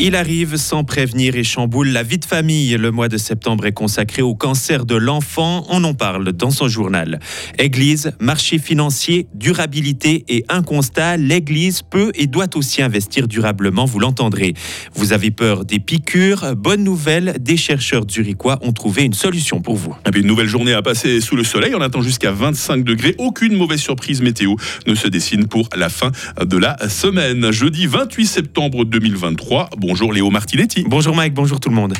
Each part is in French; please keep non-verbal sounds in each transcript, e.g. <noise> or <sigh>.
Il arrive sans prévenir et chamboule la vie de famille. Le mois de septembre est consacré au cancer de l'enfant. On en parle dans son journal. Église, marché financier, durabilité et un constat. L'Église peut et doit aussi investir durablement, vous l'entendrez. Vous avez peur des piqûres Bonne nouvelle, des chercheurs zurichois ont trouvé une solution pour vous. une nouvelle journée à passer sous le soleil. On attend jusqu'à 25 degrés. Aucune mauvaise surprise météo ne se dessine pour la fin de la semaine. Jeudi 28 septembre 2023. Bonjour Léo Martinetti. Bonjour Mike, bonjour tout le monde.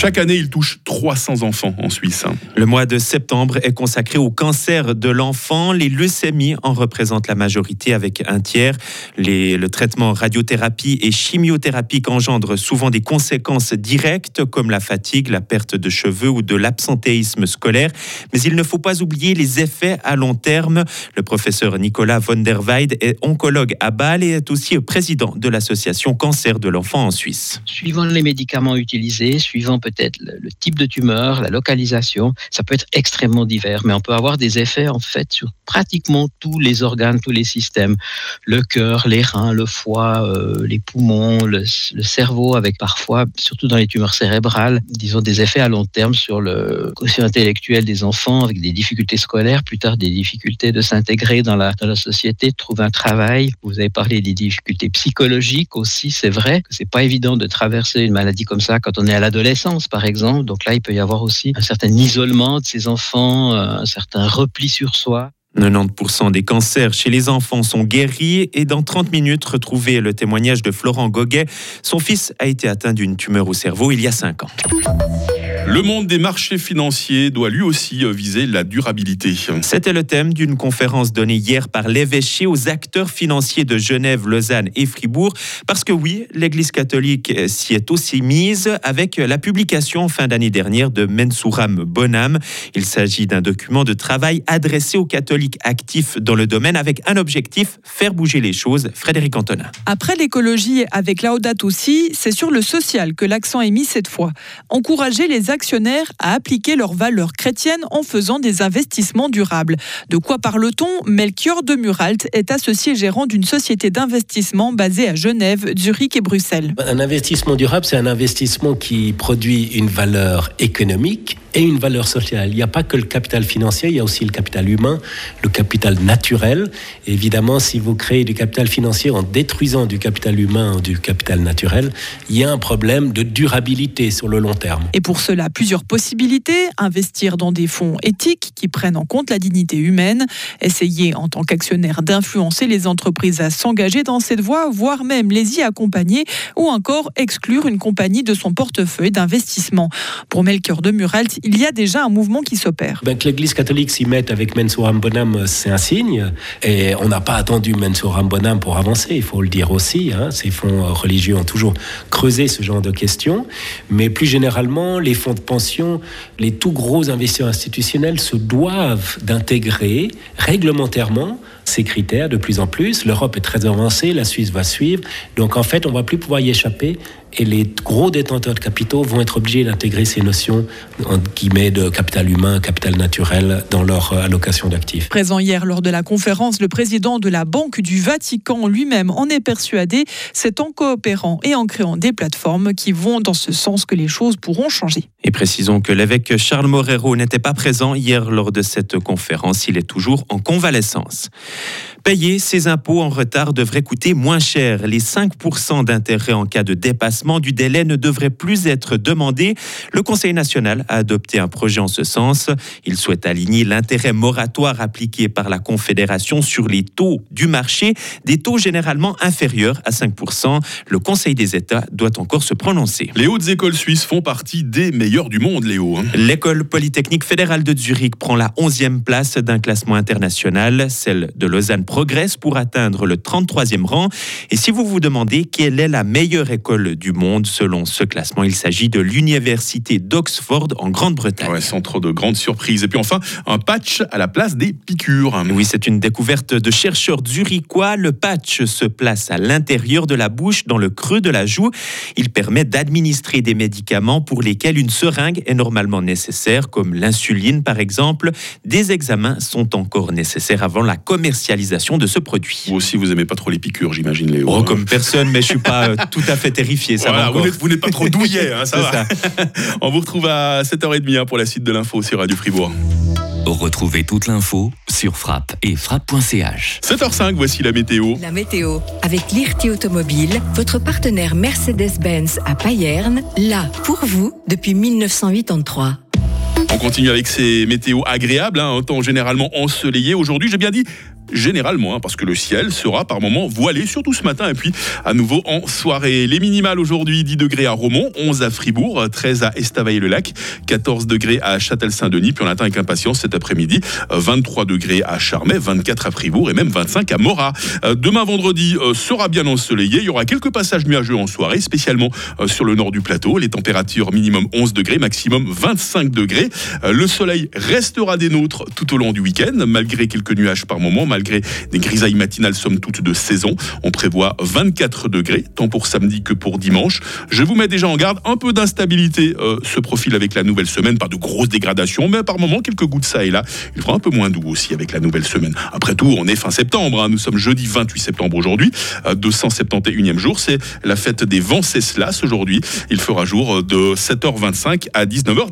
Chaque année, il touche 300 enfants en Suisse. Le mois de septembre est consacré au cancer de l'enfant. Les leucémies en représentent la majorité avec un tiers. le traitement radiothérapie et chimiothérapie engendrent souvent des conséquences directes comme la fatigue, la perte de cheveux ou de l'absentéisme scolaire. Mais il ne faut pas oublier les effets à long terme. Le professeur Nicolas von der Weide est oncologue à Bâle et est aussi président de l'association Cancer de l'enfant en Suisse. Suivant les médicaments utilisés, suivant peut-être le, type de tumeur, la localisation. Ça peut être extrêmement divers, mais on peut avoir des effets en fait sur pratiquement tous les organes, tous les systèmes. Le cœur, les reins, le foie, euh, les poumons, le, cerveau, avec parfois, surtout dans les tumeurs cérébrales, disons des effets à long terme sur le quotient intellectuel des enfants, avec des difficultés scolaires, plus tard des difficultés de s'intégrer dans la, société, de trouver un travail. Vous avez parlé des difficultés psychologiques aussi, c'est vrai que c'est pas évident de traverser une maladie comme ça quand on est à l'adolescence par exemple. Donc là, il peut y avoir aussi un certain isolement de ces enfants, euh, un certain repli sur soi. 90% des cancers chez les enfants sont guéris et dans 30 minutes, retrouvez le témoignage de Florent Goguet. Son fils a été atteint d'une tumeur au cerveau il y a 5 ans. Le monde des marchés financiers doit lui aussi euh, viser la durabilité. C'était le thème d'une conférence donnée hier par l'évêché aux acteurs financiers de Genève, Lausanne et Fribourg. Parce que oui, l'Église catholique s'y est aussi mise avec la publication en fin d'année dernière de Mensouram Bonham. Il s'agit d'un document de travail adressé aux catholiques actifs dans le domaine avec un objectif, faire bouger les choses. Frédéric Antonin. Après l'écologie avec Laudato aussi, c'est sur le social que l'accent est mis cette fois. Encourager les actionnaires à appliquer leurs valeurs chrétiennes en faisant des investissements durables. De quoi parle-t-on? Melchior de Muralt est associé gérant d'une société d'investissement basée à Genève, Zurich et Bruxelles. Un investissement durable, c'est un investissement qui produit une valeur économique et une valeur sociale. Il n'y a pas que le capital financier, il y a aussi le capital humain, le capital naturel. évidemment, si vous créez du capital financier en détruisant du capital humain ou du capital naturel, il y a un problème de durabilité sur le long terme. Et pour cela, plusieurs possibilités. Investir dans des fonds éthiques qui prennent en compte la dignité humaine, essayer en tant qu'actionnaire d'influencer les entreprises à s'engager dans cette voie, voire même les y accompagner, ou encore exclure une compagnie de son portefeuille d'investissement. Pour Melchior de Muralt, il y a déjà un mouvement qui s'opère. Que l'Église catholique s'y mette avec Mensouram Bonham, c'est un signe. Et on n'a pas attendu Mensouram Bonham pour avancer, il faut le dire aussi. Hein. Ces fonds religieux ont toujours creusé ce genre de questions. Mais plus généralement, les fonds de pension, les tout gros investisseurs institutionnels se doivent d'intégrer réglementairement ces critères de plus en plus. L'Europe est très avancée, la Suisse va suivre. Donc en fait, on ne va plus pouvoir y échapper et les gros détenteurs de capitaux vont être obligés d'intégrer ces notions qui guillemets de capital humain, capital naturel dans leur euh, allocation d'actifs. Présent hier lors de la conférence, le président de la Banque du Vatican lui-même en est persuadé. C'est en coopérant et en créant des plateformes qui vont dans ce sens que les choses pourront changer. Et précisons que l'évêque Charles Morero n'était pas présent hier lors de cette conférence. Il est toujours en convalescence. Payer ses impôts en retard devrait coûter moins cher. Les 5% d'intérêt en cas de dépassement du délai ne devraient plus être demandés. Le Conseil national a adopté un projet en ce sens. Il souhaite aligner l'intérêt moratoire appliqué par la Confédération sur les taux du marché, des taux généralement inférieurs à 5%. Le Conseil des États doit encore se prononcer. Les hautes écoles suisses font partie des meilleures du monde, Léo. Hein. L'école polytechnique fédérale de Zurich prend la 11e place d'un classement international. Celle de Lausanne progresse pour atteindre le 33e rang. Et si vous vous demandez quelle est la meilleure école du monde selon ce classement, il s'agit de l'université d'Oxford en Grande-Bretagne. Ouais, sans trop de grandes surprises. Et puis enfin, un patch à la place des piqûres. Oui, c'est une découverte de chercheurs zurichois. Le patch se place à l'intérieur de la bouche, dans le creux de la joue. Il permet d'administrer des médicaments pour lesquels une seringue est normalement nécessaire, comme l'insuline par exemple. Des examens sont encore nécessaires avant la commercialisation de ce produit. Vous aussi, vous aimez pas trop les piqûres, j'imagine, Léo. Oh, comme personne, mais je suis pas euh, <laughs> tout à fait terrifié. Ça Voilà, va vous n'êtes- pas trop douillet, hein, ça <laughs> va. ça. On vous retrouve à 7h30 hein, pour la suite de l'info sur Radio Fribourg. Retrouvez toute l'info sur frappe et frappe.ch. 7h05, voici la météo. La météo avec Lirti Automobile, votre partenaire Mercedes-Benz à Payerne, là pour vous depuis 1983. On continue avec ces météos agréables, hein, un temps généralement ensoleillé. Aujourd'hui, j'ai bien dit généralement, hein, parce que le ciel sera par moments voilé, surtout ce matin, et puis à nouveau en soirée. Les minimales aujourd'hui, 10 degrés à Romont, 11 à Fribourg, 13 à Estavayer-le-Lac, 14 degrés à Châtel-Saint-Denis, puis on attend avec impatience cet après-midi, euh, 23 degrés à Charmey, 24 à Fribourg et même 25 à Morat. Euh, Demain vendredi euh, sera bien ensoleillé, il y aura quelques passages nuageux en soirée, spécialement euh, sur le nord du plateau, les températures minimum 11 degrés, maximum 25 degrés. Le soleil restera des nôtres tout au long du week-end, malgré quelques nuages par moment, malgré des grisailles matinales somme toute de saison. On prévoit 24 degrés, tant pour samedi que pour dimanche. Je vous mets déjà en garde, un peu d'instabilité euh, se profile avec la nouvelle semaine, pas de grosses dégradations, mais par moment quelques gouttes ça et là. Il fera un peu moins doux aussi avec la nouvelle semaine. Après tout, on est fin septembre, hein. nous sommes jeudi 28 septembre aujourd'hui, euh, 271e jour, c'est la fête des Venceslas aujourd'hui. Il fera jour euh, de 7h25 à 19h.